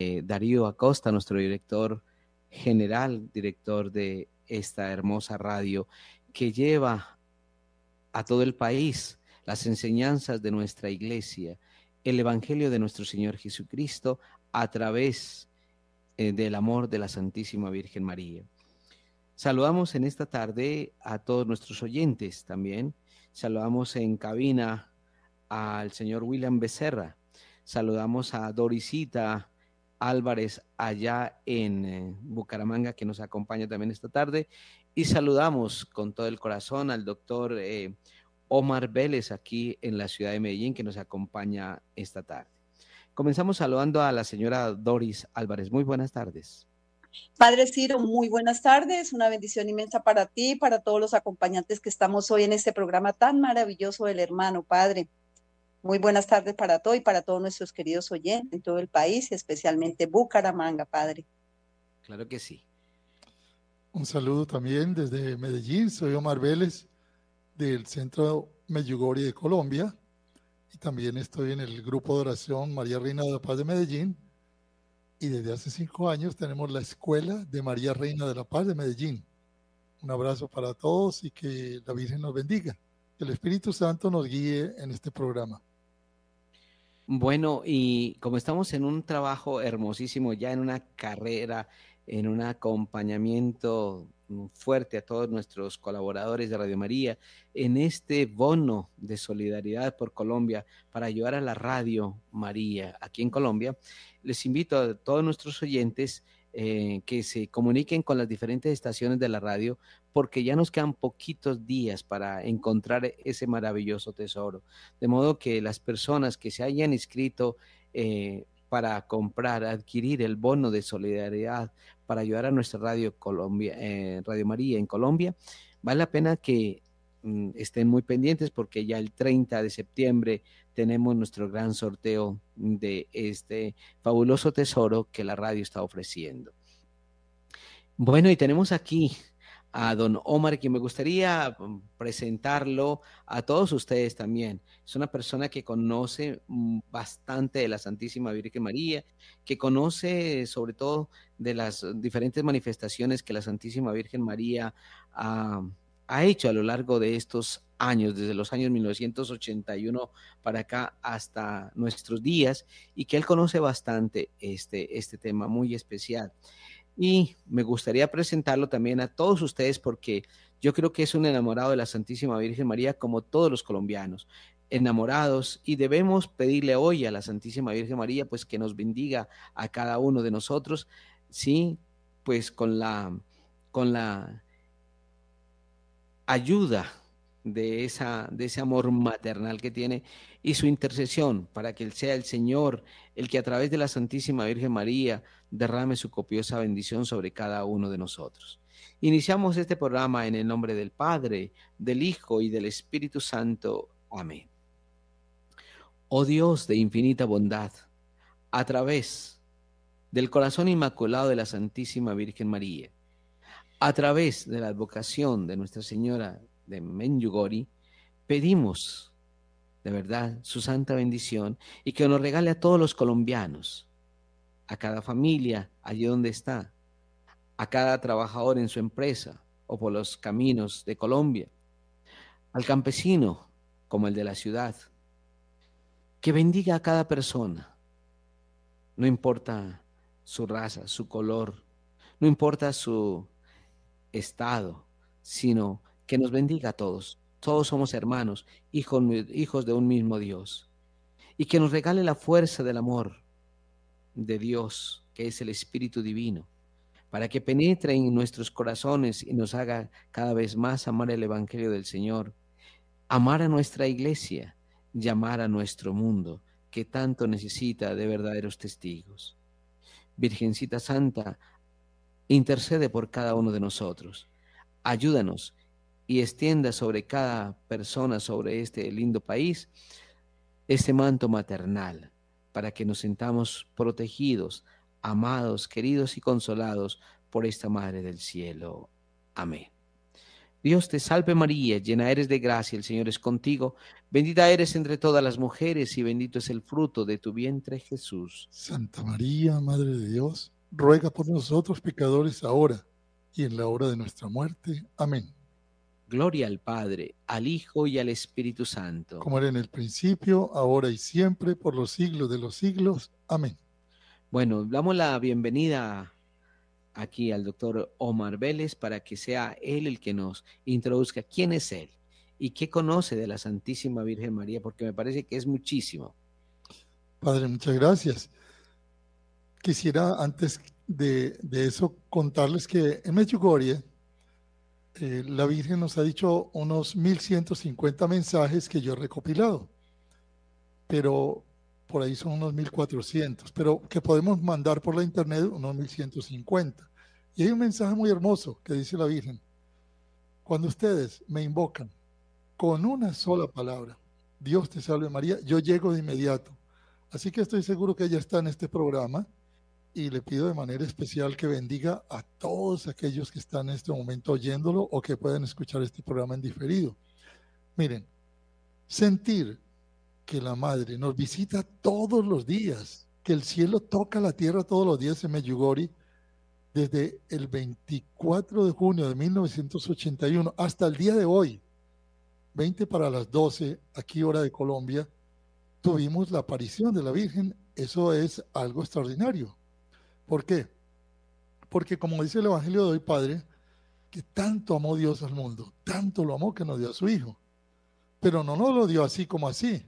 eh, Darío Acosta, nuestro director general, director de esta hermosa radio, que lleva a todo el país las enseñanzas de nuestra iglesia, el Evangelio de nuestro Señor Jesucristo a través eh, del amor de la Santísima Virgen María. Saludamos en esta tarde a todos nuestros oyentes también. Saludamos en cabina al señor William Becerra. Saludamos a Dorisita Álvarez allá en eh, Bucaramanga que nos acompaña también esta tarde. Y saludamos con todo el corazón al doctor eh, Omar Vélez aquí en la ciudad de Medellín que nos acompaña esta tarde. Comenzamos saludando a la señora Doris Álvarez. Muy buenas tardes. Padre Ciro, muy buenas tardes. Una bendición inmensa para ti y para todos los acompañantes que estamos hoy en este programa tan maravilloso del hermano, Padre. Muy buenas tardes para todos y para todos nuestros queridos oyentes en todo el país especialmente Bucaramanga, Padre. Claro que sí. Un saludo también desde Medellín. Soy Omar Vélez del Centro Meyugori de Colombia y también estoy en el grupo de oración María Reina de la Paz de Medellín. Y desde hace cinco años tenemos la Escuela de María Reina de la Paz de Medellín. Un abrazo para todos y que la Virgen nos bendiga. Que el Espíritu Santo nos guíe en este programa. Bueno, y como estamos en un trabajo hermosísimo, ya en una carrera, en un acompañamiento fuerte a todos nuestros colaboradores de Radio María, en este bono de solidaridad por Colombia para ayudar a la Radio María aquí en Colombia, les invito a todos nuestros oyentes eh, que se comuniquen con las diferentes estaciones de la radio, porque ya nos quedan poquitos días para encontrar ese maravilloso tesoro. De modo que las personas que se hayan inscrito eh, para comprar, adquirir el bono de solidaridad para ayudar a nuestra radio Colombia, eh, Radio María en Colombia, vale la pena que mm, estén muy pendientes porque ya el 30 de septiembre tenemos nuestro gran sorteo de este fabuloso tesoro que la radio está ofreciendo. Bueno, y tenemos aquí a don Omar, que me gustaría mm, presentarlo a todos ustedes también. Es una persona que conoce mm, bastante de la Santísima Virgen María, que conoce sobre todo de las diferentes manifestaciones que la Santísima Virgen María ha, ha hecho a lo largo de estos años, desde los años 1981 para acá hasta nuestros días, y que él conoce bastante este, este tema muy especial. Y me gustaría presentarlo también a todos ustedes porque yo creo que es un enamorado de la Santísima Virgen María como todos los colombianos, enamorados y debemos pedirle hoy a la Santísima Virgen María pues que nos bendiga a cada uno de nosotros, sí, pues con la con la ayuda de, esa, de ese amor maternal que tiene y su intercesión para que sea el Señor el que a través de la Santísima Virgen María derrame su copiosa bendición sobre cada uno de nosotros. Iniciamos este programa en el nombre del Padre, del Hijo y del Espíritu Santo. Amén. Oh Dios de infinita bondad, a través del corazón inmaculado de la Santísima Virgen María, a través de la advocación de Nuestra Señora de Menyugori, pedimos de verdad su santa bendición y que nos regale a todos los colombianos, a cada familia allí donde está, a cada trabajador en su empresa o por los caminos de Colombia, al campesino como el de la ciudad, que bendiga a cada persona, no importa su raza, su color, no importa su estado, sino que nos bendiga a todos. Todos somos hermanos, hijos, hijos de un mismo Dios. Y que nos regale la fuerza del amor de Dios, que es el Espíritu Divino, para que penetre en nuestros corazones y nos haga cada vez más amar el Evangelio del Señor, amar a nuestra iglesia llamar a nuestro mundo, que tanto necesita de verdaderos testigos. Virgencita Santa, intercede por cada uno de nosotros. Ayúdanos y extienda sobre cada persona, sobre este lindo país, este manto maternal, para que nos sintamos protegidos, amados, queridos y consolados por esta Madre del Cielo. Amén. Dios te salve María, llena eres de gracia, el Señor es contigo, bendita eres entre todas las mujeres y bendito es el fruto de tu vientre Jesús. Santa María, Madre de Dios, ruega por nosotros pecadores ahora y en la hora de nuestra muerte. Amén. Gloria al Padre, al Hijo y al Espíritu Santo. Como era en el principio, ahora y siempre, por los siglos de los siglos. Amén. Bueno, damos la bienvenida aquí al doctor Omar Vélez para que sea él el que nos introduzca quién es él y qué conoce de la Santísima Virgen María, porque me parece que es muchísimo. Padre, muchas gracias. Quisiera antes de, eso contarles que en Medjugorje eh, la Virgen nos ha dicho unos 1150 mensajes que yo he recopilado, pero por ahí son unos 1400, pero que podemos mandar por la internet unos 1150. Y hay un mensaje muy hermoso que dice la Virgen, cuando ustedes me invocan con una sola palabra, Dios te salve María, yo llego de inmediato. Así que estoy seguro que ella está en este programa y le pido de manera especial que bendiga a todos aquellos que están en este momento oyéndolo o que pueden escuchar este programa en diferido. Miren, sentir que la Madre nos visita todos los días, que el cielo toca la tierra todos los días en Meyugori, desde el 24 de junio de 1981 hasta el día de hoy, 20 para las 12, aquí hora de Colombia, tuvimos la aparición de la Virgen. Eso es algo extraordinario. ¿Por qué? Porque como dice el Evangelio de hoy, Padre, que tanto amó Dios al mundo, tanto lo amó que nos dio a su Hijo. Pero no nos lo dio así como así.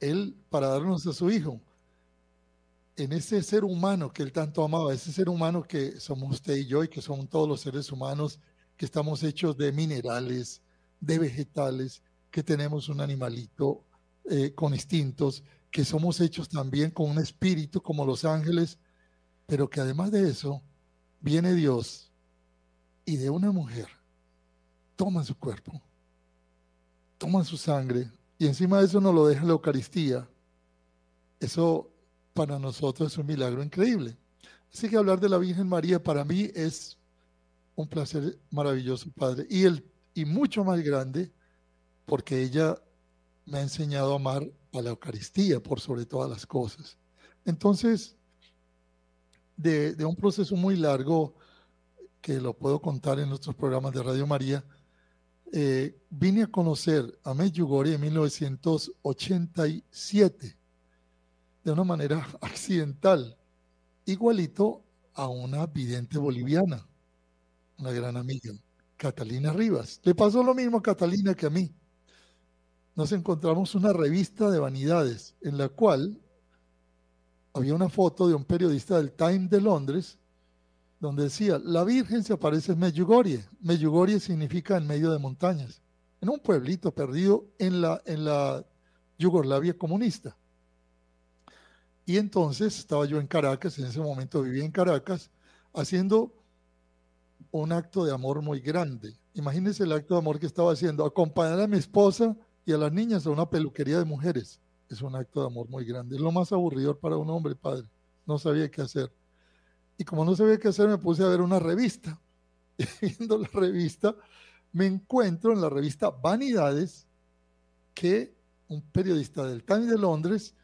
Él, para darnos a su Hijo, en ese ser humano que él tanto amaba, ese ser humano que somos usted y yo y que son todos los seres humanos, que estamos hechos de minerales, de vegetales, que tenemos un animalito eh, con instintos, que somos hechos también con un espíritu como los ángeles, pero que además de eso viene Dios y de una mujer toma su cuerpo, toma su sangre y encima de eso nos lo deja la Eucaristía. Eso para nosotros es un milagro increíble. Así que hablar de la Virgen María para mí es un placer maravilloso, Padre. Y, el, y mucho más grande porque ella me ha enseñado a amar a la Eucaristía por sobre todas las cosas. Entonces, de, un proceso muy largo, que lo puedo contar en nuestros programas de Radio María, eh, vine a conocer a Medjugorje en 1987 de una manera accidental, igualito a una vidente boliviana, una gran amiga, Catalina Rivas. Le pasó lo mismo a Catalina que a mí. Nos encontramos una revista de vanidades en la cual había una foto de un periodista del Time de Londres donde decía, la Virgen se aparece en Medjugorje. Medjugorje significa en medio de montañas, en un pueblito perdido en la, en la Yugoslavia comunista. Y entonces estaba yo en Caracas, en ese momento vivía en Caracas, haciendo un acto de amor muy grande. Imagínense el acto de amor que estaba haciendo, acompañar a mi esposa y a las niñas a una peluquería de mujeres. Es un acto de amor muy grande. Es lo más aburridor para un hombre, padre. No sabía qué hacer. Y como no sabía qué hacer, me puse a ver una revista. Y viendo la revista, me encuentro en la revista Vanidades que un periodista del Times de Londres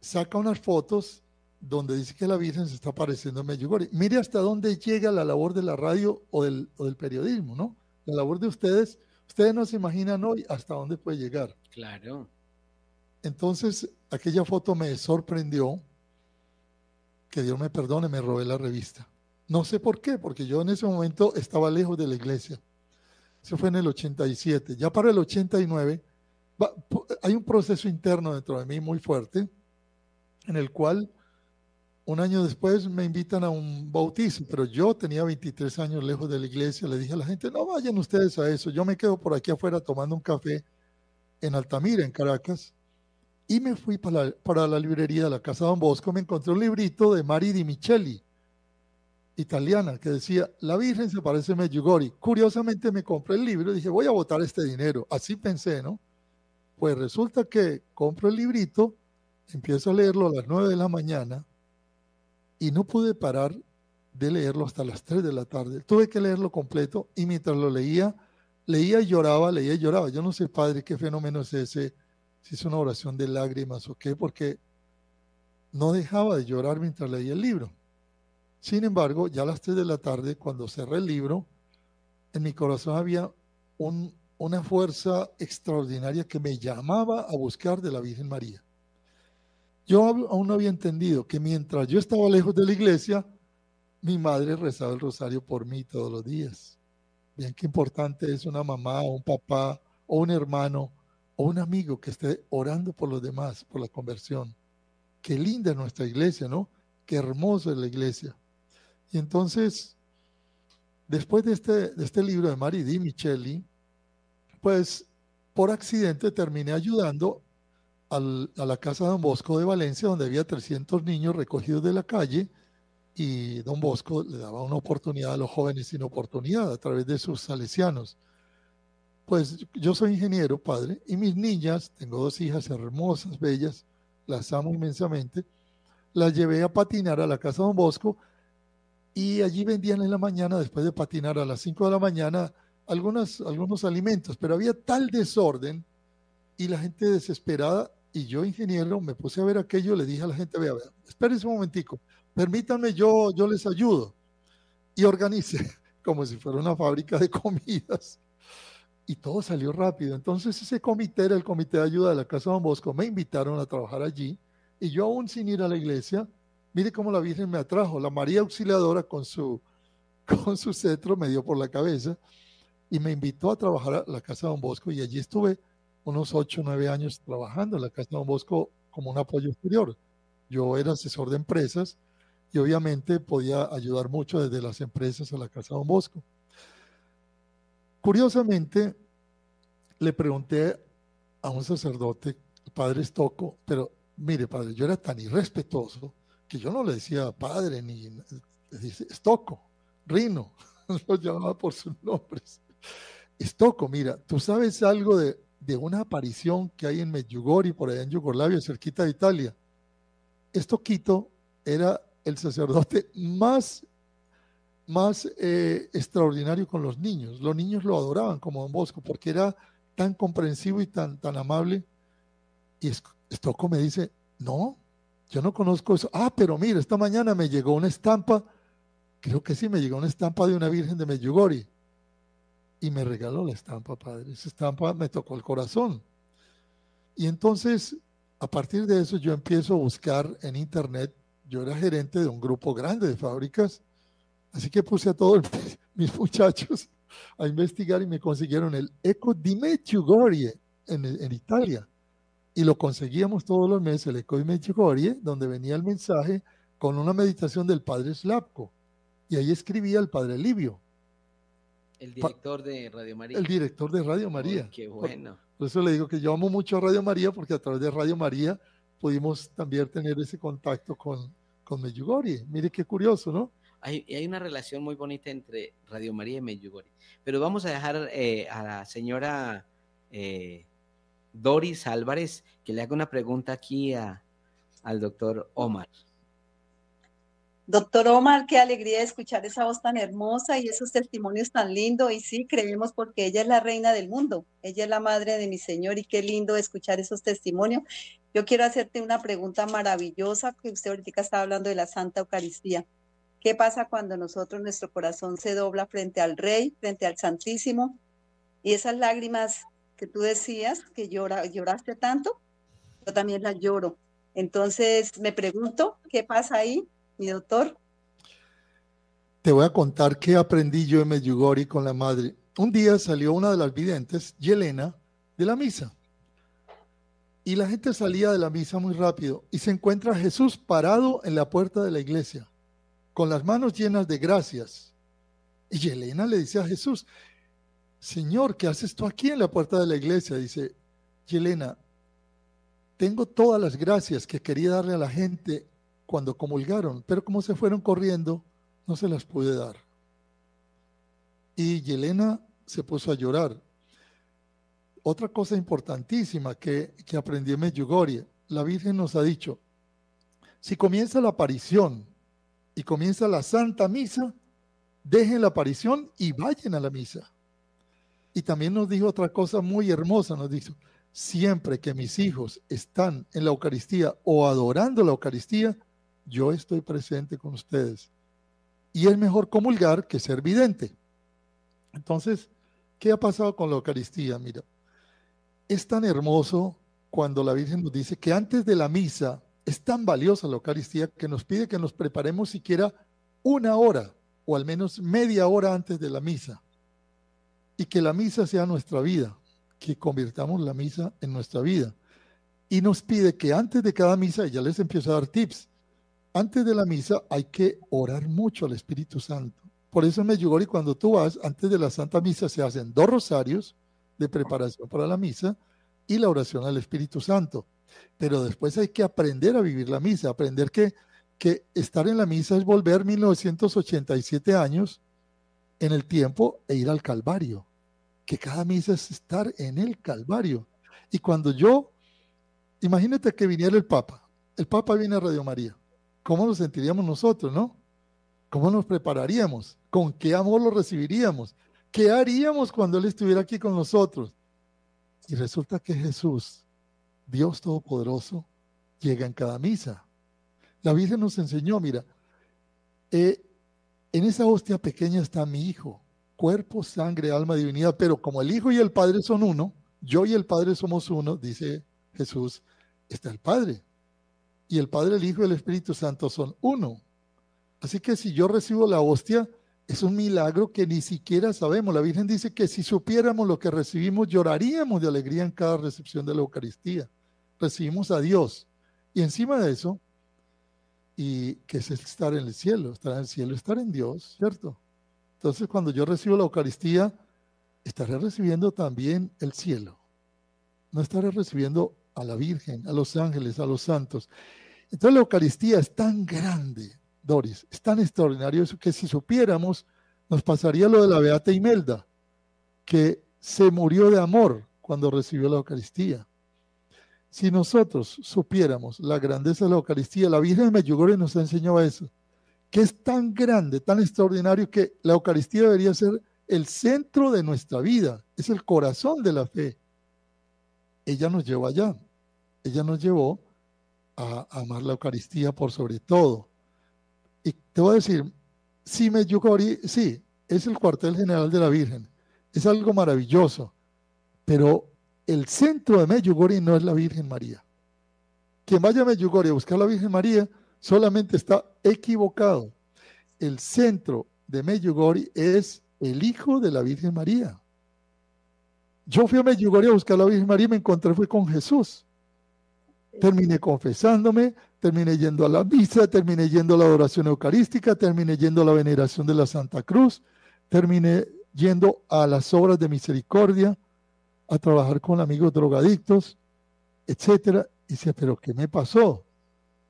saca unas fotos donde dice que la Virgen se está apareciendo en Medjugorje. Mire hasta dónde llega la labor de la radio o del, del, periodismo, ¿no? La labor de ustedes, ustedes no se imaginan hoy hasta dónde puede llegar. Claro. Entonces, aquella foto me sorprendió, que Dios me perdone, me robé la revista. No sé por qué, porque yo en ese momento estaba lejos de la iglesia. Eso fue en el 87. Ya para el 89 hay un proceso interno dentro de mí muy fuerte en el cual un año después me invitan a un bautizo, pero yo tenía 23 años lejos de la iglesia, le dije a la gente, no vayan ustedes a eso, yo me quedo por aquí afuera tomando un café en Altamira, en Caracas, y me fui para la, para la librería de la Casa Don Bosco, me encontré un librito de Mari Di Micheli, italiana, que decía, la Virgen se parece a Medjugorje. Curiosamente me compré el libro y dije, voy a votar este dinero. Así pensé, ¿no? Pues resulta que compro el librito empiezo a leerlo a las 9 de la mañana y no pude parar de leerlo hasta las 3 de la tarde. Tuve que leerlo completo y mientras lo leía, leía y lloraba, leía y lloraba. Yo no sé, padre, qué fenómeno es ese, si es una oración de lágrimas o qué, porque no dejaba de llorar mientras leía el libro. Sin embargo, ya a las 3 de la tarde, cuando cerré el libro, en mi corazón había una fuerza extraordinaria que me llamaba a buscar de la Virgen María. Yo aún no había entendido que mientras yo estaba lejos de la iglesia, mi madre rezaba el rosario por mí todos los días. Bien, qué importante es una mamá, un papá, o un hermano, o un amigo que esté orando por los demás, por la conversión. Qué linda es nuestra iglesia, ¿no? Qué hermosa es la iglesia. Y entonces, después de este, este libro de Mari Di Micheli, pues por accidente terminé ayudando a la casa de Don Bosco de Valencia, donde había 300 niños recogidos de la calle, y Don Bosco le daba una oportunidad a los jóvenes sin oportunidad a través de sus salesianos. Pues yo soy ingeniero, padre, y mis niñas, tengo dos hijas hermosas, bellas, las amo inmensamente, las llevé a patinar a la casa de Don Bosco y allí vendían en la mañana, después de patinar a las 5 de la mañana, algunos alimentos, pero había tal desorden y la gente desesperada y yo, ingeniero, me puse a ver aquello, le dije a la gente, vea, vea, espérense un momentico, permítanme, yo, yo les ayudo. Y organice como si fuera una fábrica de comidas. Y todo salió rápido. Entonces ese comité era el comité de ayuda de la Casa Don Bosco. Me invitaron a trabajar allí. Y yo aún sin ir a la iglesia, mire cómo la Virgen me atrajo. La María Auxiliadora con su, con su cetro me dio por la cabeza y me invitó a trabajar a la Casa Don Bosco. Y allí estuve unos ocho o nueve años trabajando en la Casa Don Bosco como un apoyo exterior. Yo era asesor de empresas y obviamente podía ayudar mucho desde las empresas a la Casa Don Bosco. Curiosamente, le pregunté a un sacerdote, padre Estoco, pero mire, padre, yo era tan irrespetuoso que yo no le decía padre ni le dice Estoco, Rino, lo llamaba por sus nombres. Estoco, mira, ¿tú sabes algo de de una aparición que hay en Medjugorje, por allá en Yugoslavia, cerquita de Italia. Esto Quito era el sacerdote más, más eh, extraordinario con los niños. Los niños lo adoraban como Don Bosco porque era tan comprensivo y tan, tan amable. Y Stocco me dice, no, yo no conozco eso. Ah, pero mira, esta mañana me llegó una estampa, creo que sí, me llegó una estampa de una Virgen de Medjugorje y me regaló la estampa, padre. Esa estampa me tocó el corazón. Y entonces, a partir de eso, yo empiezo a buscar en internet. Yo era gerente de un grupo grande de fábricas, así que puse a todos mis muchachos a investigar y me consiguieron el Eco di Medjugorje en, en Italia. Y lo conseguíamos todos los meses, el Eco di Medjugorje, donde venía el mensaje con una meditación del padre Slavko. Y ahí escribía el padre Livio. El director de Radio María. El director de Radio María. qué bueno. Por, eso le digo que yo amo mucho a Radio María porque a través de Radio María pudimos también tener ese contacto con, con Medjugorje. Mire qué curioso, ¿no? Hay, hay una relación muy bonita entre Radio María y Medjugorje. Pero vamos a dejar eh, a la señora eh, Doris Álvarez que le haga una pregunta aquí a, al doctor Omar. Doctor Omar, qué alegría escuchar esa voz tan hermosa y esos testimonios tan lindos. Y sí, creemos porque ella es la reina del mundo, ella es la madre de mi Señor y qué lindo escuchar esos testimonios. Yo quiero hacerte una pregunta maravillosa que usted ahorita está hablando de la Santa Eucaristía. ¿Qué pasa cuando nosotros, nuestro corazón se dobla frente al Rey, frente al Santísimo? Y esas lágrimas que tú decías, que llora, lloraste tanto, yo también las lloro. Entonces me pregunto, ¿qué pasa ahí? mi doctor. Te voy a contar qué aprendí yo en Medjugorje con la madre. Un día salió una de las videntes, Yelena, de la misa. Y la gente salía de la misa muy rápido y se encuentra Jesús parado en la puerta de la iglesia, con las manos llenas de gracias. Y Yelena le dice a Jesús, Señor, ¿qué haces tú aquí en la puerta de la iglesia? Dice, Yelena, tengo todas las gracias que quería darle a la gente cuando comulgaron, pero como se fueron corriendo, no se las pude dar. Y Yelena se puso a llorar. Otra cosa importantísima que, que aprendí en Medjugorje, la Virgen nos ha dicho, si comienza la aparición y comienza la Santa Misa, dejen la aparición y vayan a la misa. Y también nos dijo otra cosa muy hermosa, nos dijo, siempre que mis hijos están en la Eucaristía o adorando la Eucaristía, yo estoy presente con ustedes. Y es mejor comulgar que ser vidente. Entonces, ¿qué ha pasado con la Eucaristía? Mira, es tan hermoso cuando la Virgen nos dice que antes de la misa es tan valiosa la Eucaristía que nos pide que nos preparemos siquiera una hora o al menos media hora antes de la misa y que la misa sea nuestra vida, que convirtamos la misa en nuestra vida. Y nos pide que antes de cada misa, ya les empiezo a dar tips, antes de la misa hay que orar mucho al Espíritu Santo. Por eso en Medjugorje cuando tú vas, antes de la Santa Misa se hacen dos rosarios de preparación para la misa y la oración al Espíritu Santo. Pero después hay que aprender a vivir la misa, aprender que, que estar en la misa es volver 1987 años en el tiempo e ir al Calvario que cada misa es estar en el Calvario. Y cuando yo, imagínate que viniera el Papa, el Papa viene a Radio María, ¿cómo nos sentiríamos nosotros, no? ¿Cómo nos prepararíamos? ¿Con qué amor lo recibiríamos? ¿Qué haríamos cuando Él estuviera aquí con nosotros? Y resulta que Jesús, Dios Todopoderoso, llega en cada misa. La Virgen nos enseñó, mira, eh, en esa hostia pequeña está mi hijo, cuerpo, sangre, alma, divinidad, pero como el Hijo y el Padre son uno, yo y el Padre somos uno, dice Jesús, está el Padre. Y el Padre, el Hijo y el Espíritu Santo son uno. Así que si yo recibo la hostia, es un milagro que ni siquiera sabemos. La Virgen dice que si supiéramos lo que recibimos, lloraríamos de alegría en cada recepción de la Eucaristía. Recibimos a Dios. Y encima de eso, y que es estar en el cielo, estar en el cielo, estar en Dios, ¿cierto? Entonces, cuando yo recibo la Eucaristía, estaré recibiendo también el cielo. No estaré recibiendo a la Virgen, a los ángeles, a los santos. Entonces, la Eucaristía es tan grande, Doris, es tan extraordinario eso que si supiéramos, nos pasaría lo de la Beata Imelda, que se murió de amor cuando recibió la Eucaristía. Si nosotros supiéramos la grandeza de la Eucaristía, la Virgen de Medjugorje nos enseñado eso que es tan grande, tan extraordinario, que la Eucaristía debería ser el centro de nuestra vida, es el corazón de la fe. Ella nos llevó allá, ella nos llevó a, amar la Eucaristía por sobre todo. Y te voy a decir, si Medjugorje, sí, es el cuartel general de la Virgen, es algo maravilloso, pero el centro de Medjugorje no es la Virgen María. Quien vaya a Medjugorje a buscar a la Virgen María, solamente está equivocado. El centro de Medjugorje es el hijo de la Virgen María. Yo fui a Medjugorje a buscar a la Virgen María y me encontré con Jesús. Terminé confesándome, terminé yendo a la misa, terminé yendo a la adoración eucarística, terminé yendo a la veneración de la Santa Cruz, terminé yendo a las obras de misericordia, a trabajar con amigos drogadictos, etcétera. Y dice, pero ¿qué me pasó?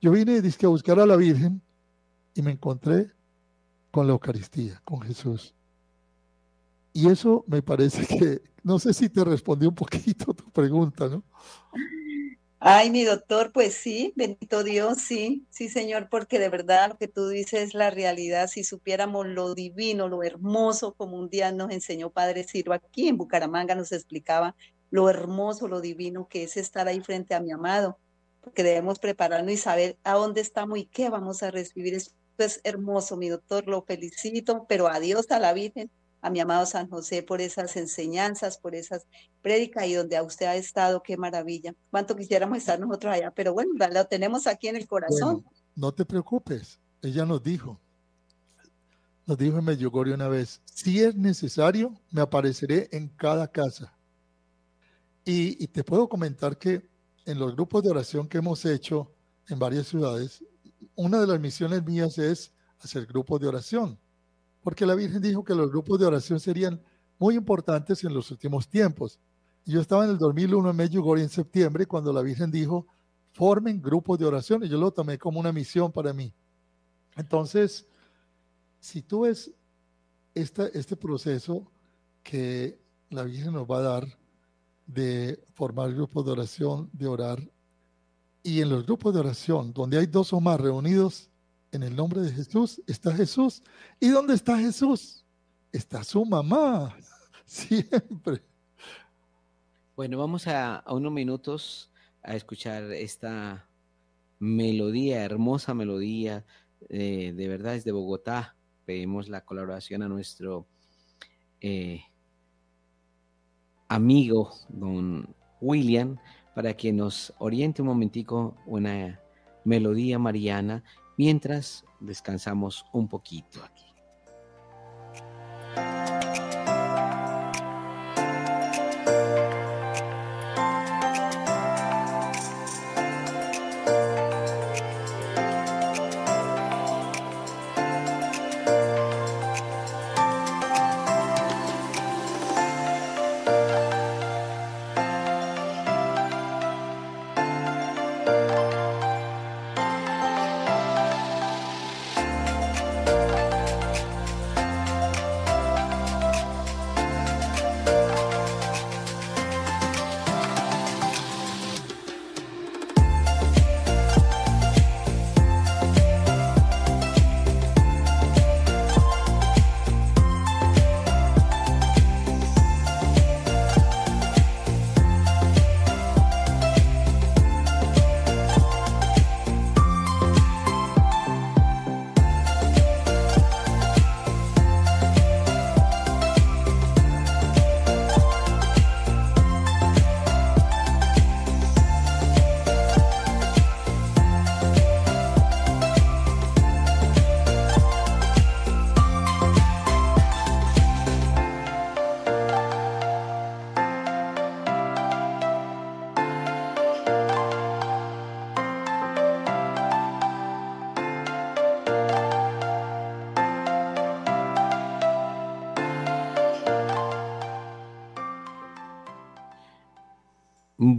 Yo vine a buscar a la Virgen y me encontré con la Eucaristía, con Jesús. Y eso me parece que, no sé si te respondí un poquito tu pregunta, ¿no? Ay, mi doctor, pues sí, bendito Dios, sí, sí, Señor, porque de verdad lo que tú dices es la realidad. Si supiéramos lo divino, lo hermoso, como un día nos enseñó Padre Ciro aquí en Bucaramanga, nos explicaba lo hermoso, lo divino que es estar ahí frente a mi amado porque debemos prepararnos y saber a dónde estamos y qué vamos a recibir. Esto es hermoso, mi doctor, lo felicito, pero adiós a la Virgen, a mi amado San José por esas enseñanzas, por esas prédicas y donde a usted ha estado, qué maravilla. Cuánto quisiéramos estar nosotros allá, pero bueno, lo tenemos aquí en el corazón. no te preocupes, ella nos dijo, nos dijo en Medjugorje una vez, si es necesario, me apareceré en cada casa. Y, y te puedo comentar que en los grupos de oración que hemos hecho en varias ciudades, una de las misiones mías es hacer grupos de oración, porque la Virgen dijo que los grupos de oración serían muy importantes en los últimos tiempos. Yo estaba en el 2001 en Medjugorje en septiembre cuando la Virgen dijo, formen grupos de oración, y yo lo tomé como una misión para mí. Entonces, si tú ves este proceso que la Virgen nos va a dar, de formar grupos de oración, de orar. Y en los grupos de oración, donde hay dos o más reunidos, En el nombre de Jesús está Jesús. ¿Y dónde está Jesús? Está su mamá. Siempre. Bueno, vamos a, unos minutos a escuchar esta melodía, hermosa melodía, eh, de verdad es de Bogotá. Pedimos la colaboración a nuestro eh, amigo, don William, para que nos oriente un momentico una melodía mariana mientras descansamos un poquito aquí.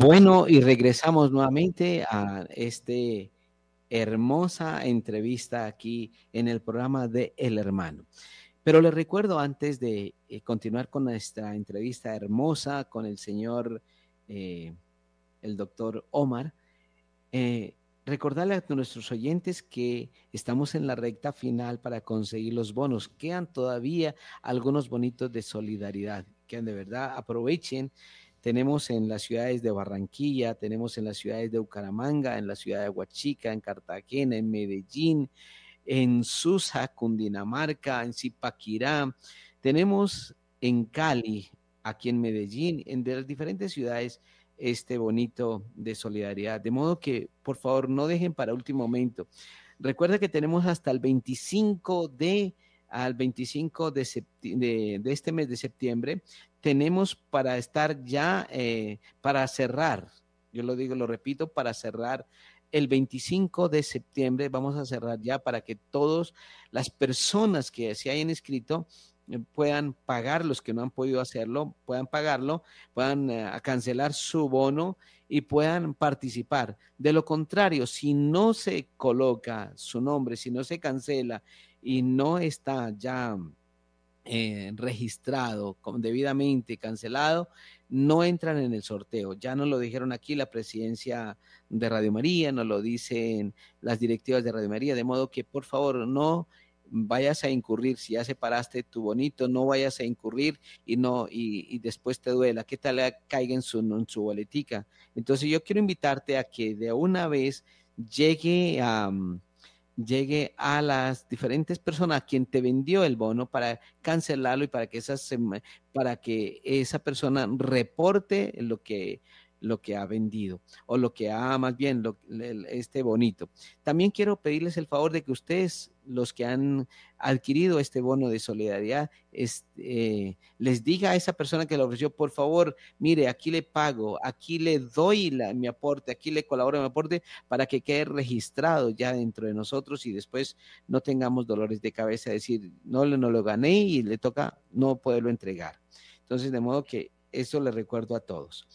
Bueno, y regresamos nuevamente a esta hermosa entrevista aquí en el programa de El Hermano. Pero les recuerdo antes de eh, continuar con nuestra entrevista hermosa con el señor, eh, el doctor Omar, eh, recordarle a nuestros oyentes que estamos en la recta final para conseguir los bonos. Quedan todavía algunos bonitos de solidaridad. Que de verdad aprovechen tenemos en las ciudades de Barranquilla, tenemos en las ciudades de Bucaramanga, en la ciudad de Huachica, en Cartagena, en Medellín, en Susa, Cundinamarca, en Zipaquirá. Tenemos en Cali, aquí en Medellín, en las diferentes ciudades este bonito de solidaridad. De modo que, por favor, no dejen para último momento. Recuerda que tenemos hasta el 25 de al 25 de, de, este mes de septiembre tenemos para estar ya, eh, para cerrar, yo lo digo, lo repito, para cerrar el 25 de septiembre, vamos a cerrar ya para que todas las personas que se hayan inscrito eh, puedan pagar, los que no han podido hacerlo, puedan pagarlo, puedan eh, cancelar su bono y puedan participar. De lo contrario, si no se coloca su nombre, si no se cancela y no está ya eh, registrado debidamente cancelado, no entran en el sorteo. Ya nos lo dijeron aquí la presidencia de Radio María, nos lo dicen las directivas de Radio María, de modo que por favor no vayas a incurrir, si ya separaste tu bonito, no vayas a incurrir y no y, después te duela, ¿qué tal caiga en su, en su boletica? Entonces yo quiero invitarte a que de una vez llegue a llegue a las diferentes personas a quien te vendió el bono para cancelarlo y para que esa, para que esa persona reporte lo que lo que ha vendido o lo que ha más bien lo, este bonito. También quiero pedirles el favor de que ustedes, los que han adquirido este bono de solidaridad, eh, les diga a esa persona que lo ofreció, por favor, mire, aquí le pago, aquí le doy la, mi aporte, aquí le colaboro mi aporte para que quede registrado ya dentro de nosotros y después no tengamos dolores de cabeza, decir, no, no lo gané y le toca no poderlo entregar. Entonces, de modo que eso le recuerdo a todos.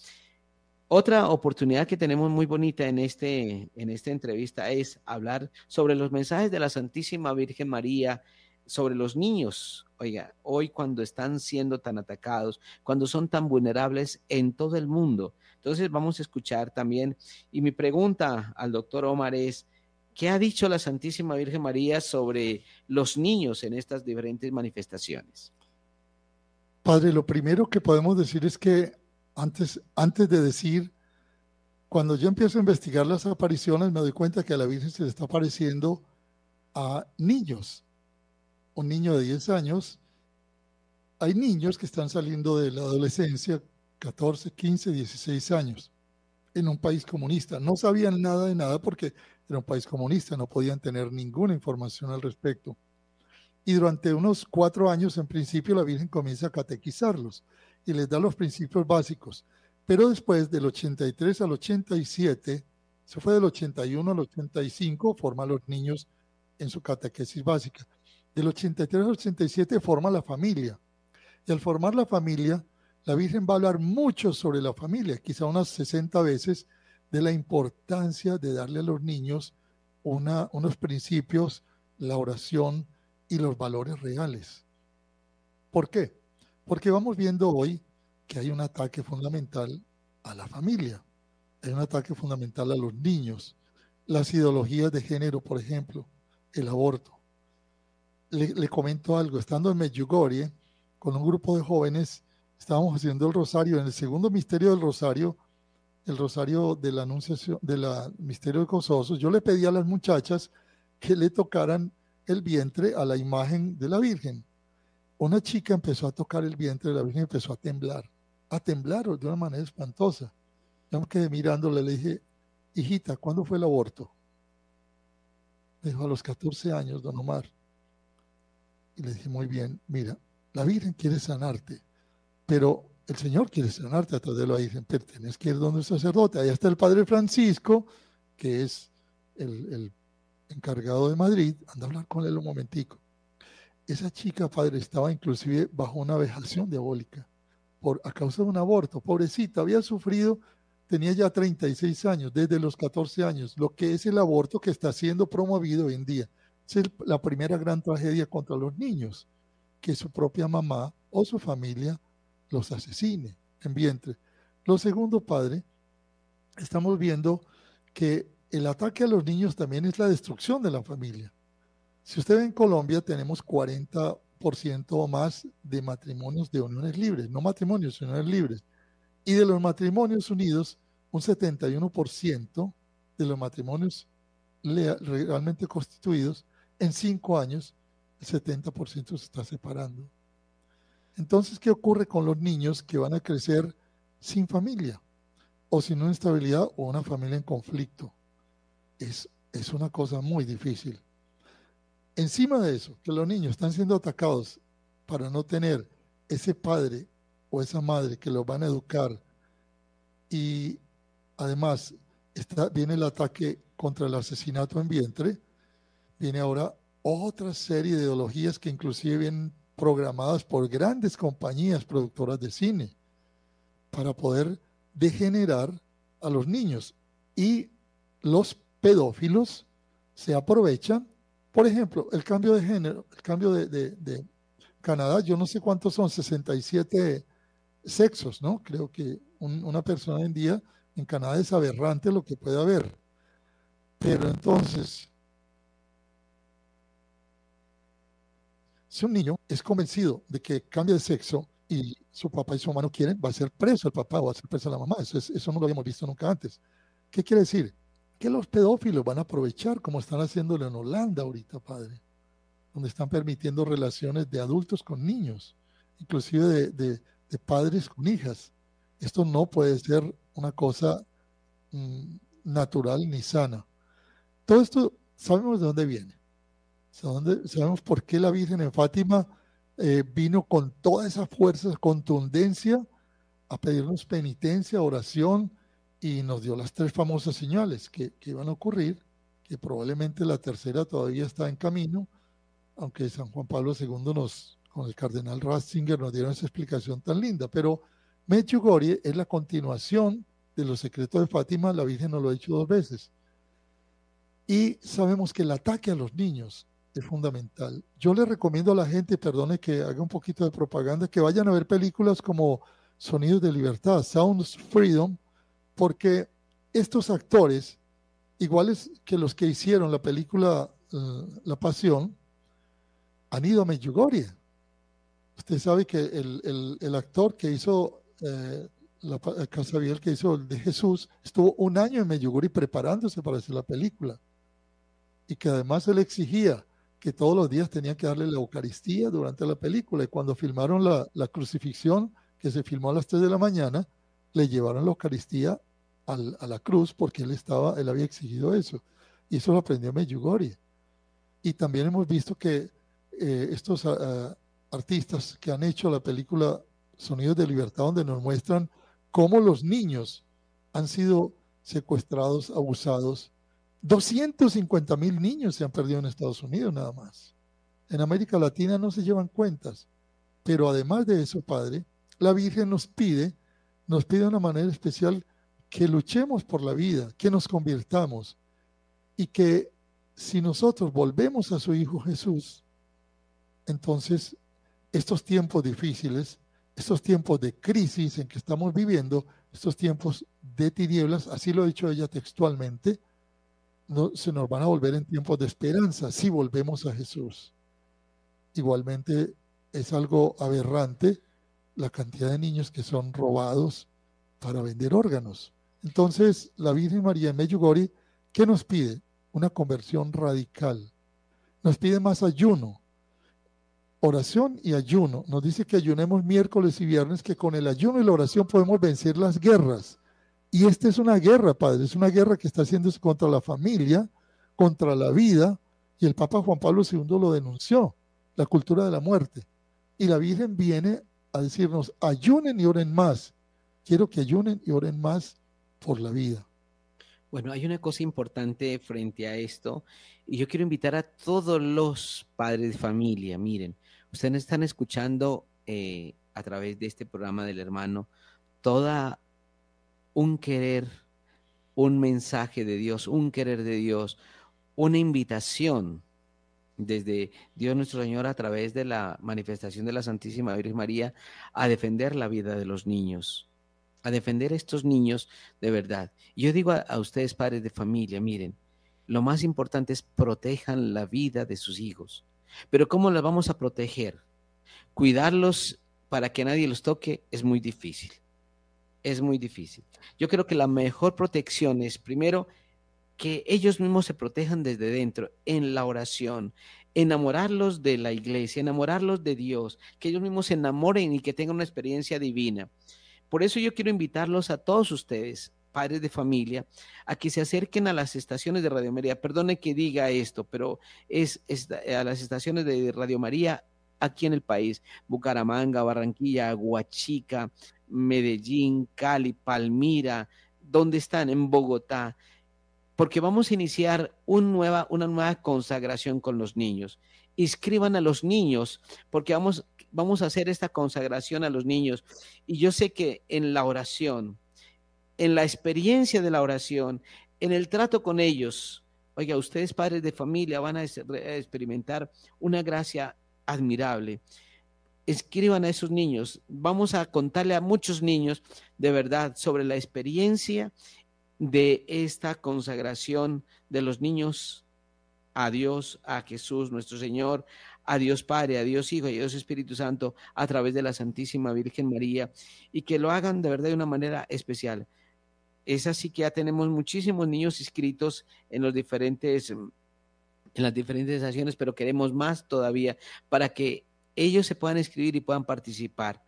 Otra oportunidad que tenemos muy bonita en, este, en esta entrevista es hablar sobre los mensajes de la Santísima Virgen María, sobre los niños. Oiga, hoy cuando están siendo tan atacados, cuando son tan vulnerables en todo el mundo. Entonces vamos a escuchar también. Y mi pregunta al doctor Omar es, ¿Qué ha dicho la Santísima Virgen María sobre los niños en estas diferentes manifestaciones? Padre, lo primero que podemos decir es que antes, antes de decir, cuando yo empiezo a investigar las apariciones, me doy cuenta que a la Virgen se le está apareciendo a niños. Un niño de 10 años. Hay niños que están saliendo de la adolescencia, 14, 15, 16 años, en un país comunista. No sabían nada de nada porque era un país comunista, no podían tener ninguna información al respecto. Y durante unos cuatro años, en principio, la Virgen comienza a catequizarlos y les da los principios básicos. Pero después, del 83 al 87, se fue del 81 al 85, forma a los niños en su catequesis básica. Del 83 al 87 forma la familia. Y al formar la familia, la Virgen va a hablar mucho sobre la familia, quizá unas 60 veces, de la importancia de darle a los niños una, unos principios, la oración y los valores reales. ¿Por qué? Porque vamos viendo hoy que hay un ataque fundamental a la familia, hay un ataque fundamental a los niños, las ideologías de género, por ejemplo, el aborto. Le, comento algo, estando en Medjugorje con un grupo de jóvenes, estábamos haciendo el rosario, en el segundo misterio del rosario, el rosario de la anunciación, del misterio de gozosos, yo le pedí a las muchachas que le tocaran el vientre a la imagen de la Virgen. Una chica empezó a tocar el vientre de la Virgen y empezó a temblar, a temblar de una manera espantosa. Yo me quedé mirándole, le dije, hijita, ¿cuándo fue el aborto? Me dijo, a los 14 años, don Omar. Y le dije, muy bien, mira, la Virgen quiere sanarte, pero el Señor quiere sanarte a través de la Virgen, pero tienes que ir donde el sacerdote. Ahí está el Padre Francisco, que es el, encargado de Madrid. Anda a hablar con él un momentico. Esa chica, padre, estaba inclusive bajo una vejación diabólica por, a causa de un aborto. Pobrecita, había sufrido, tenía ya 36 años, desde los 14 años, lo que es el aborto que está siendo promovido hoy en día. Es la primera gran tragedia contra los niños, que su propia mamá o su familia los asesine en vientre. Lo segundo, padre, estamos viendo que el ataque a los niños también es la destrucción de la familia. Si usted ve en Colombia, tenemos 40% o más de matrimonios de uniones libres, no matrimonios, uniones libres. Y de los matrimonios unidos, un 71% de los matrimonios realmente constituidos, en cinco años, el 70% se está separando. Entonces, ¿qué ocurre con los niños que van a crecer sin familia o sin una estabilidad o una familia en conflicto? Es, es una cosa muy difícil. Encima de eso, que los niños están siendo atacados para no tener ese padre o esa madre que los van a educar y además viene el ataque contra el asesinato en vientre, viene ahora otra serie de ideologías que inclusive vienen programadas por grandes compañías productoras de cine para poder degenerar a los niños. Y los pedófilos se aprovechan, por ejemplo, el cambio de género, el cambio de, Canadá, yo no sé cuántos son, 67 sexos, ¿no? Creo que una persona en día en Canadá es aberrante lo que puede haber. Pero entonces, Si un niño es convencido de que cambia de sexo y su papá y su mamá no quieren, va a ser preso el papá o va a ser preso la mamá. Eso, eso no lo habíamos visto nunca antes. ¿Qué quiere decir? Que los pedófilos van a aprovechar, como están haciéndolo en Holanda ahorita, padre, donde están permitiendo relaciones de adultos con niños, inclusive de, padres con hijas. Esto no puede ser una cosa mm, natural ni sana. Todo esto sabemos de dónde viene sabemos por qué la Virgen en Fátima eh, vino con toda esa fuerza, contundencia, a pedirnos penitencia, oración, y nos dio las tres famosas señales que, iban a ocurrir, que probablemente la tercera todavía está en camino, aunque San Juan Pablo II nos, con el cardenal Ratzinger, nos dieron esa explicación tan linda. Pero Medjugorje es la continuación de los secretos de Fátima, la Virgen nos lo ha dicho dos veces. Y sabemos que el ataque a los niños es fundamental. Yo le recomiendo a la gente, perdone que haga un poquito de propaganda, que vayan a ver películas como Sonidos de Libertad, Sounds Freedom, porque estos actores iguales que los que hicieron la película eh, La Pasión, han ido a Medjugorje. Usted sabe que el, actor que hizo eh, la Casa Biel, que hizo de Jesús, estuvo un año en Medjugorje preparándose para hacer la película. Y que además él exigía que todos los días tenían que darle la Eucaristía durante la película. Y cuando filmaron la, la crucifixión, que se filmó a las 3 de la mañana, le llevaron la Eucaristía a la cruz porque él estaba, él había exigido eso. Y eso lo aprendió Medjugorje. Y también hemos visto que eh, estos ah, ah, artistas que han hecho la película Sonidos de Libertad, donde nos muestran cómo los niños han sido secuestrados, abusados. 250 mil niños se han perdido en Estados Unidos nada más. En América Latina no se llevan cuentas. Pero además de eso, Padre, la Virgen nos pide, nos pide de una manera especial que luchemos por la vida, que nos convirtamos y que si nosotros volvemos a su Hijo Jesús, entonces estos tiempos difíciles, estos tiempos de crisis en que estamos viviendo, estos tiempos de tinieblas, así lo ha dicho ella textualmente, no, se nos van a volver en tiempos de esperanza si volvemos a Jesús. Igualmente es algo aberrante la cantidad de niños que son robados para vender órganos. Entonces, la Virgen María de Medjugorje, ¿qué nos pide? Una conversión radical. Nos pide más ayuno, oración y ayuno. Nos dice que ayunemos miércoles y viernes, que con el ayuno y la oración podemos vencer las guerras. Y esta es una guerra, Padre, es una guerra que está haciéndose contra la familia, contra la vida, y el Papa Juan Pablo II lo denunció, la cultura de la muerte. Y la Virgen viene a decirnos, ayunen y oren más. Quiero que ayunen y oren más por la vida. Bueno, hay una cosa importante frente a esto y yo quiero invitar a todos los padres de familia, miren, ustedes están escuchando eh, a través de este programa del hermano toda un querer, un mensaje de Dios, un querer de Dios, una invitación desde Dios nuestro Señor a través de la manifestación de la Santísima Virgen María a defender la vida de los niños a defender a estos niños de verdad. Yo digo a, ustedes, padres de familia, miren, lo más importante es protejan la vida de sus hijos. Pero ¿cómo las vamos a proteger? Cuidarlos para que nadie los toque es muy difícil. Es muy difícil. Yo creo que la mejor protección es primero que ellos mismos se protejan desde dentro, en la oración, enamorarlos de la iglesia, enamorarlos de Dios, que ellos mismos se enamoren y que tengan una experiencia divina. Por eso yo quiero invitarlos a todos ustedes, padres de familia, a que se acerquen a las estaciones de Radio María. Perdone que diga esto, pero es, a las estaciones de Radio María aquí en el país, Bucaramanga, Barranquilla, Huachica, Medellín, Cali, Palmira, ¿dónde están? En Bogotá, porque vamos a iniciar una nueva consagración con los niños. Inscriban a los niños, porque vamos, vamos a hacer esta consagración a los niños. Y yo sé que en la oración, en la experiencia de la oración, en el trato con ellos, oiga, ustedes padres de familia van a experimentar una gracia admirable. Escriban a esos niños. Vamos a contarle a muchos niños de verdad sobre la experiencia de esta consagración de los niños a Dios, a Jesús nuestro Señor, a Dios Padre, a Dios Hijo y a Dios Espíritu Santo a través de la Santísima Virgen María y que lo hagan de verdad de una manera especial. Es así que ya tenemos muchísimos niños inscritos en los diferentes en las diferentes estaciones, pero queremos más todavía para que ellos se puedan inscribir y puedan participar.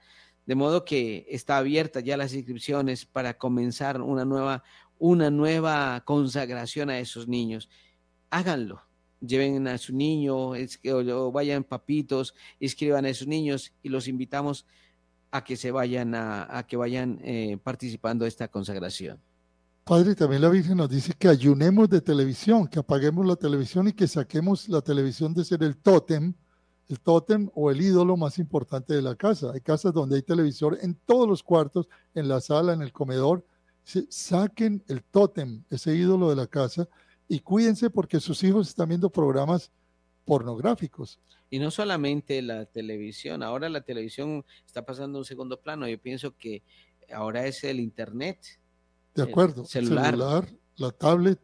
De modo que está abierta ya las inscripciones para comenzar una nueva, una nueva consagración a esos niños. Háganlo, lleven a su niño, vayan papitos, escriban a esos niños y los invitamos a que se vayan a, que vayan eh, participando de esta consagración. Padre, también la Virgen nos dice que ayunemos de televisión, que apaguemos la televisión y que saquemos la televisión de ser el tótem, el tótem o el ídolo más importante de la casa. Hay casas donde hay televisor en todos los cuartos, en la sala, en el comedor. Saquen el tótem, ese ídolo de la casa, y cuídense porque sus hijos están viendo programas pornográficos. Y no solamente la televisión, ahora la televisión está pasando a un segundo plano. Yo pienso que ahora es el Internet. De acuerdo, celular. la tablet,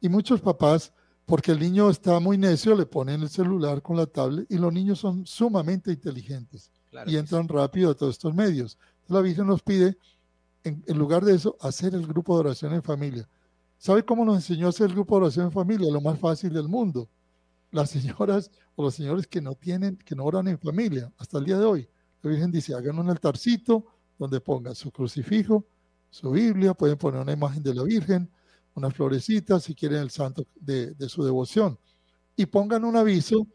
Y muchos papás, porque el niño está muy necio, le ponen el celular con la tablet y los niños son sumamente inteligentes y entran rápido a todos estos medios. La Virgen nos pide, en, en, lugar de eso, hacer el grupo de oración en familia. ¿Sabe cómo nos enseñó a hacer el grupo de oración en familia? Lo más fácil del mundo. Las señoras o los señores que no tienen, que no oran en familia, hasta el día de hoy. La Virgen dice, hagan un altarcito donde pongan su crucifijo, su Biblia, pueden poner una imagen de la Virgen, unas florecitas, si quieren el santo de, su devoción. Y pongan un aviso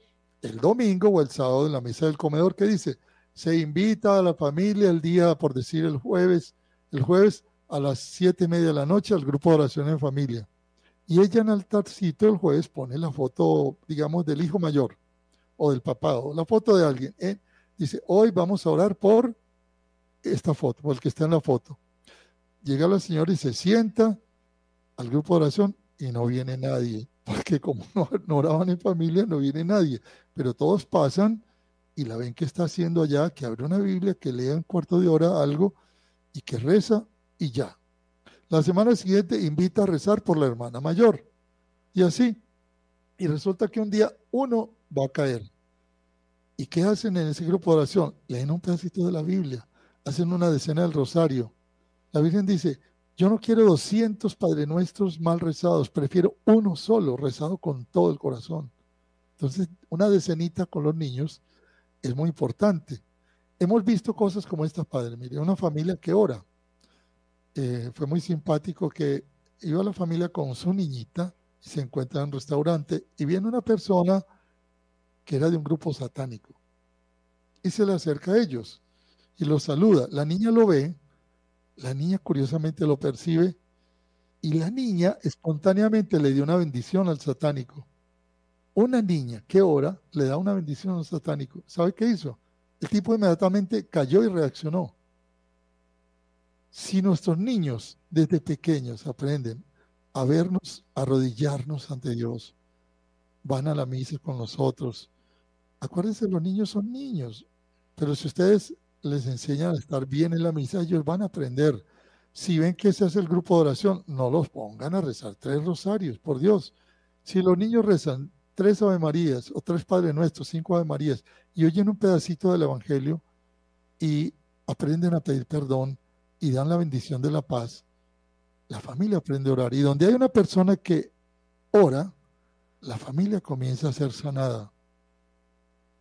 el domingo o el sábado en la mesa del comedor que dice, se invita a la familia el día, por decir el jueves, el jueves a las siete y media de la noche al grupo de oración en familia. Y ella en el altarcito el jueves pone la foto, digamos, del hijo mayor o del papá o la foto de alguien. ¿eh? Dice, hoy vamos a orar por esta foto, por el que está en la foto. Llega la señora y se sienta al grupo de oración y no viene nadie, porque como no, oraban en familia, no viene nadie, pero todos pasan y la ven que está haciendo allá, que abre una Biblia, que lea en cuarto de hora algo y que reza y ya. La semana siguiente invita a rezar por la hermana mayor y así. Y resulta que un día uno va a caer. ¿Y qué hacen en ese grupo de oración? Leen un pedacito de la Biblia, hacen una decena del rosario. La Virgen dice, yo no quiero 200 Padre Nuestros mal rezados, prefiero uno solo, rezado con todo el corazón. Entonces, una decenita con los niños es muy importante. Hemos visto cosas como esta, Padre. Mire, una familia que ora. Eh, fue muy simpático que iba la familia con su niñita y se encuentra en un restaurante y viene una persona que era de un grupo satánico y se le acerca a ellos y los saluda. La niña lo ve la niña curiosamente lo percibe y la niña espontáneamente le dio una bendición al satánico. Una niña que ora le da una bendición al satánico. ¿Sabe qué hizo? El tipo inmediatamente cayó y reaccionó. Si nuestros niños desde pequeños aprenden a vernos, arrodillarnos ante Dios, van a la misa con nosotros. Acuérdense, los niños son niños, pero si ustedes les enseñan a estar bien en la misa, ellos van a aprender. Si ven que se hace el grupo de oración, no los pongan a rezar tres rosarios, por Dios. Si los niños rezan tres Ave Marías o tres Padre Nuestros, cinco Ave Marías, y oyen un pedacito del Evangelio y aprenden a pedir perdón y dan la bendición de la paz, la familia aprende a orar. Y donde hay una persona que ora, la familia comienza a ser sanada.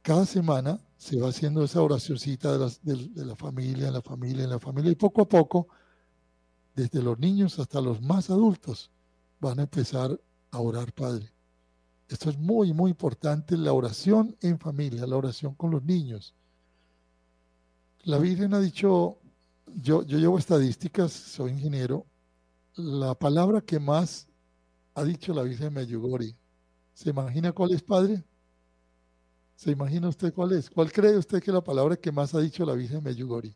Cada semana se va haciendo esa oracióncita de, de, la familia, en la familia, en la familia, y poco a poco, desde los niños hasta los más adultos, van a empezar a orar, Padre. Esto es muy, muy importante, la oración en familia, la oración con los niños. La Virgen ha dicho, yo, llevo estadísticas, soy ingeniero, la palabra que más ha dicho la Virgen Meyugori, ¿se imagina cuál es, Padre? ¿Se imagina usted cuál es? ¿Cuál cree usted que es la palabra que más ha dicho la Virgen Meyugori?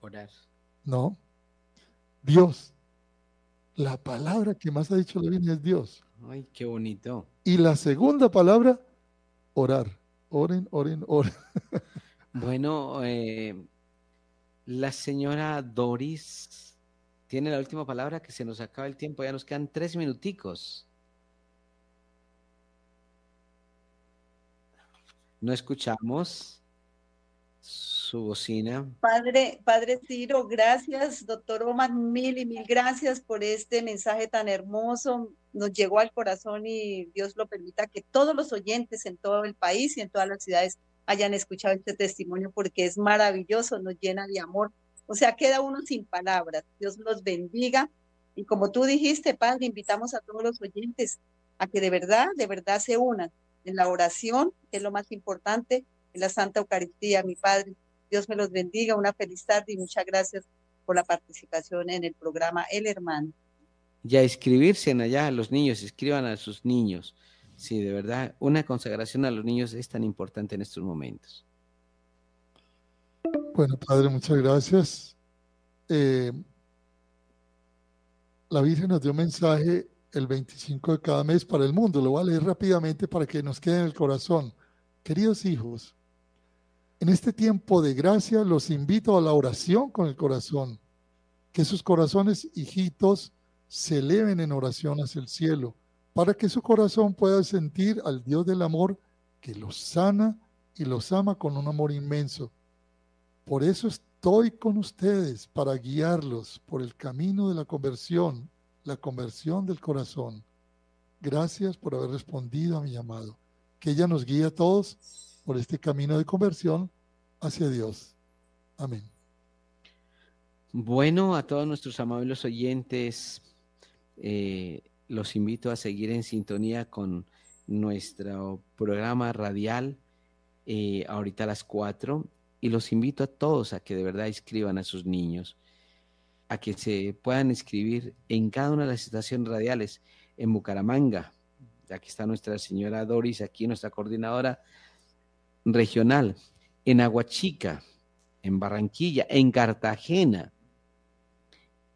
Orar. No. Dios. La palabra que más ha dicho la Virgen es Dios. Ay, qué bonito. Y la segunda palabra, orar. Oren, oren, oren. bueno, eh, la señora Doris tiene la última palabra que se nos acaba el tiempo. Ya nos quedan tres minuticos. No escuchamos su bocina. Padre, Padre Ciro, gracias, doctor Omar, mil y mil gracias por este mensaje tan hermoso. Nos llegó al corazón y Dios lo permita que todos los oyentes en todo el país y en todas las ciudades hayan escuchado este testimonio porque es maravilloso, nos llena de amor. O sea, queda uno sin palabras. Dios los bendiga. Y como tú dijiste, Padre, invitamos a todos los oyentes a que de verdad, de verdad se unan en la oración, que es lo más importante, en la Santa Eucaristía, mi Padre. Dios me los bendiga, una feliz tarde y muchas gracias por la participación en el programa El Hermano. Ya escribirse en allá a los niños, escriban a sus niños. Sí, de verdad, una consagración a los niños es tan importante en estos momentos. Bueno, Padre, muchas gracias. Eh, la Virgen nos dio un mensaje el 25 de cada mes para el mundo. Lo voy a leer rápidamente para que nos quede en el corazón. Queridos hijos, en este tiempo de gracia los invito a la oración con el corazón. Que sus corazones, hijitos, se eleven en oración hacia el cielo, para que su corazón pueda sentir al Dios del amor que los sana y los ama con un amor inmenso. Por eso estoy con ustedes para guiarlos por el camino de la conversión, la conversión del corazón. Gracias por haber respondido a mi llamado. Que ella nos guíe a todos por este camino de conversión hacia Dios. Amén. Bueno, a todos nuestros amables oyentes, eh, los invito a seguir en sintonía con nuestro programa radial eh, ahorita a las 4 y los invito a todos a que de verdad escriban a sus niños, a que se puedan escribir en cada una de las estaciones radiales, en Bucaramanga, aquí está nuestra señora Doris, aquí nuestra coordinadora regional, en Aguachica, en Barranquilla, en Cartagena,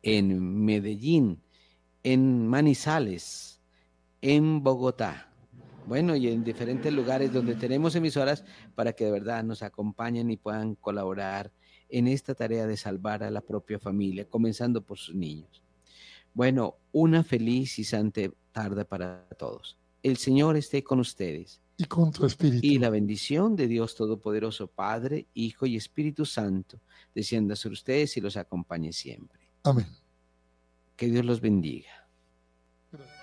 en Medellín, en Manizales, en Bogotá. Bueno, y en diferentes lugares donde tenemos emisoras para que de verdad nos acompañen y puedan colaborar en esta tarea de salvar a la propia familia, comenzando por sus niños. Bueno, una feliz y santa tarde para todos. El Señor esté con ustedes. Y con tu espíritu. Y la bendición de Dios Todopoderoso, Padre, Hijo y Espíritu Santo, descienda sobre ustedes y los acompañe siempre. Amén. Que Dios los bendiga. Gracias.